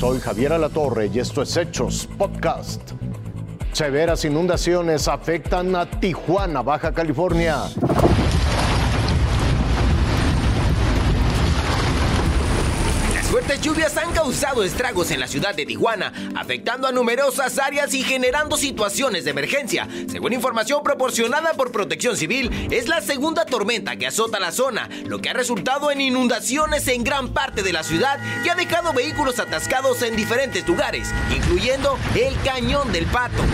Soy Javier Alatorre y esto es Hechos Podcast. Severas inundaciones afectan a Tijuana, Baja California. Fuertes lluvias han causado estragos en la ciudad de Tijuana, afectando a numerosas áreas y generando situaciones de emergencia. Según información proporcionada por Protección Civil, es la segunda tormenta que azota la zona, lo que ha resultado en inundaciones en gran parte de la ciudad y ha dejado vehículos atascados en diferentes lugares, incluyendo el Cañón del Pato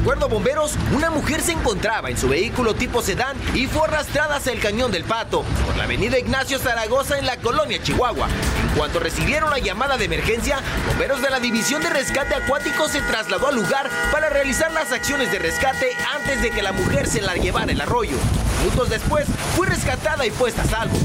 acuerdo bomberos, una mujer se encontraba en su vehículo tipo sedán y fue arrastrada hacia el cañón del Pato por la avenida Ignacio Zaragoza en la colonia Chihuahua. En cuanto recibieron la llamada de emergencia, bomberos de la División de Rescate Acuático se trasladó al lugar para realizar las acciones de rescate antes de que la mujer se la llevara el arroyo. Minutos después, fue rescatada y puesta a salvo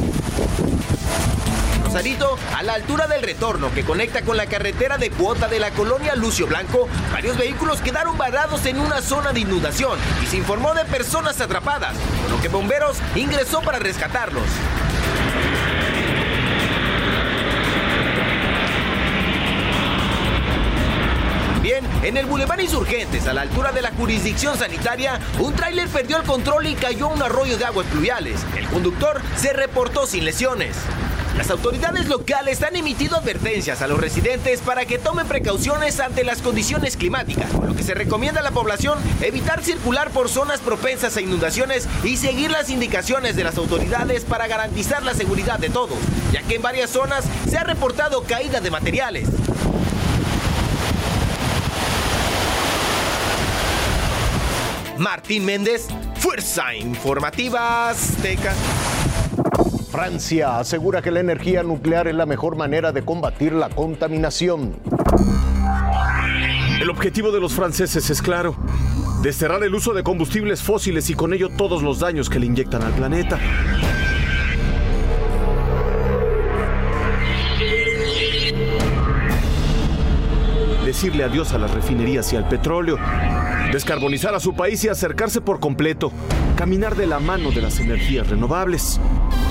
a la altura del retorno que conecta con la carretera de cuota de la colonia Lucio Blanco, varios vehículos quedaron varados en una zona de inundación y se informó de personas atrapadas, por lo que bomberos ingresó para rescatarlos. En el Boulevard Insurgentes, a la altura de la jurisdicción sanitaria, un tráiler perdió el control y cayó a un arroyo de aguas pluviales. El conductor se reportó sin lesiones. Las autoridades locales han emitido advertencias a los residentes para que tomen precauciones ante las condiciones climáticas, por lo que se recomienda a la población evitar circular por zonas propensas a inundaciones y seguir las indicaciones de las autoridades para garantizar la seguridad de todos, ya que en varias zonas se ha reportado caída de materiales. Martín Méndez, Fuerza Informativa Azteca. Francia asegura que la energía nuclear es la mejor manera de combatir la contaminación. El objetivo de los franceses es claro, desterrar el uso de combustibles fósiles y con ello todos los daños que le inyectan al planeta. Decirle adiós a las refinerías y al petróleo descarbonizar a su país y acercarse por completo, caminar de la mano de las energías renovables,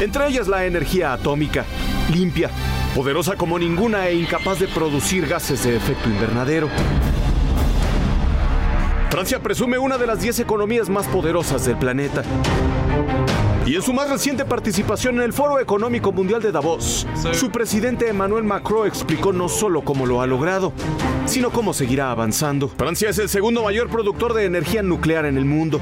entre ellas la energía atómica, limpia, poderosa como ninguna e incapaz de producir gases de efecto invernadero. Francia presume una de las 10 economías más poderosas del planeta. Y en su más reciente participación en el Foro Económico Mundial de Davos, su presidente Emmanuel Macron explicó no solo cómo lo ha logrado, sino cómo seguirá avanzando. Francia es el segundo mayor productor de energía nuclear en el mundo.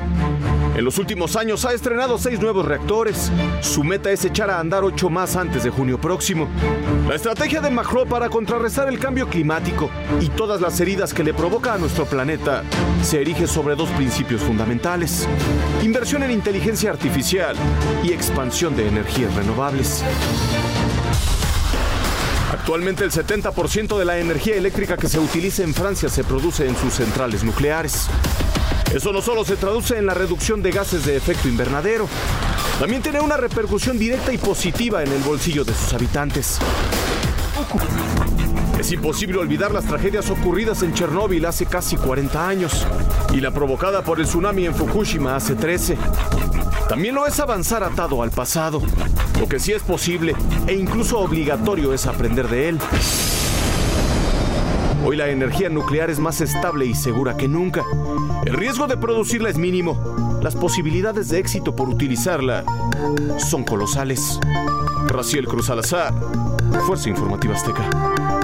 En los últimos años ha estrenado seis nuevos reactores. Su meta es echar a andar ocho más antes de junio próximo. La estrategia de Macron para contrarrestar el cambio climático y todas las heridas que le provoca a nuestro planeta se erige sobre dos principios fundamentales. Inversión en inteligencia artificial y expansión de energías renovables. Actualmente el 70% de la energía eléctrica que se utiliza en Francia se produce en sus centrales nucleares. Eso no solo se traduce en la reducción de gases de efecto invernadero, también tiene una repercusión directa y positiva en el bolsillo de sus habitantes. Es imposible olvidar las tragedias ocurridas en Chernóbil hace casi 40 años y la provocada por el tsunami en Fukushima hace 13. También lo es avanzar atado al pasado. Lo que sí es posible e incluso obligatorio es aprender de él. Hoy la energía nuclear es más estable y segura que nunca. El riesgo de producirla es mínimo. Las posibilidades de éxito por utilizarla son colosales. Raciel Cruz Alazar, Fuerza Informativa Azteca.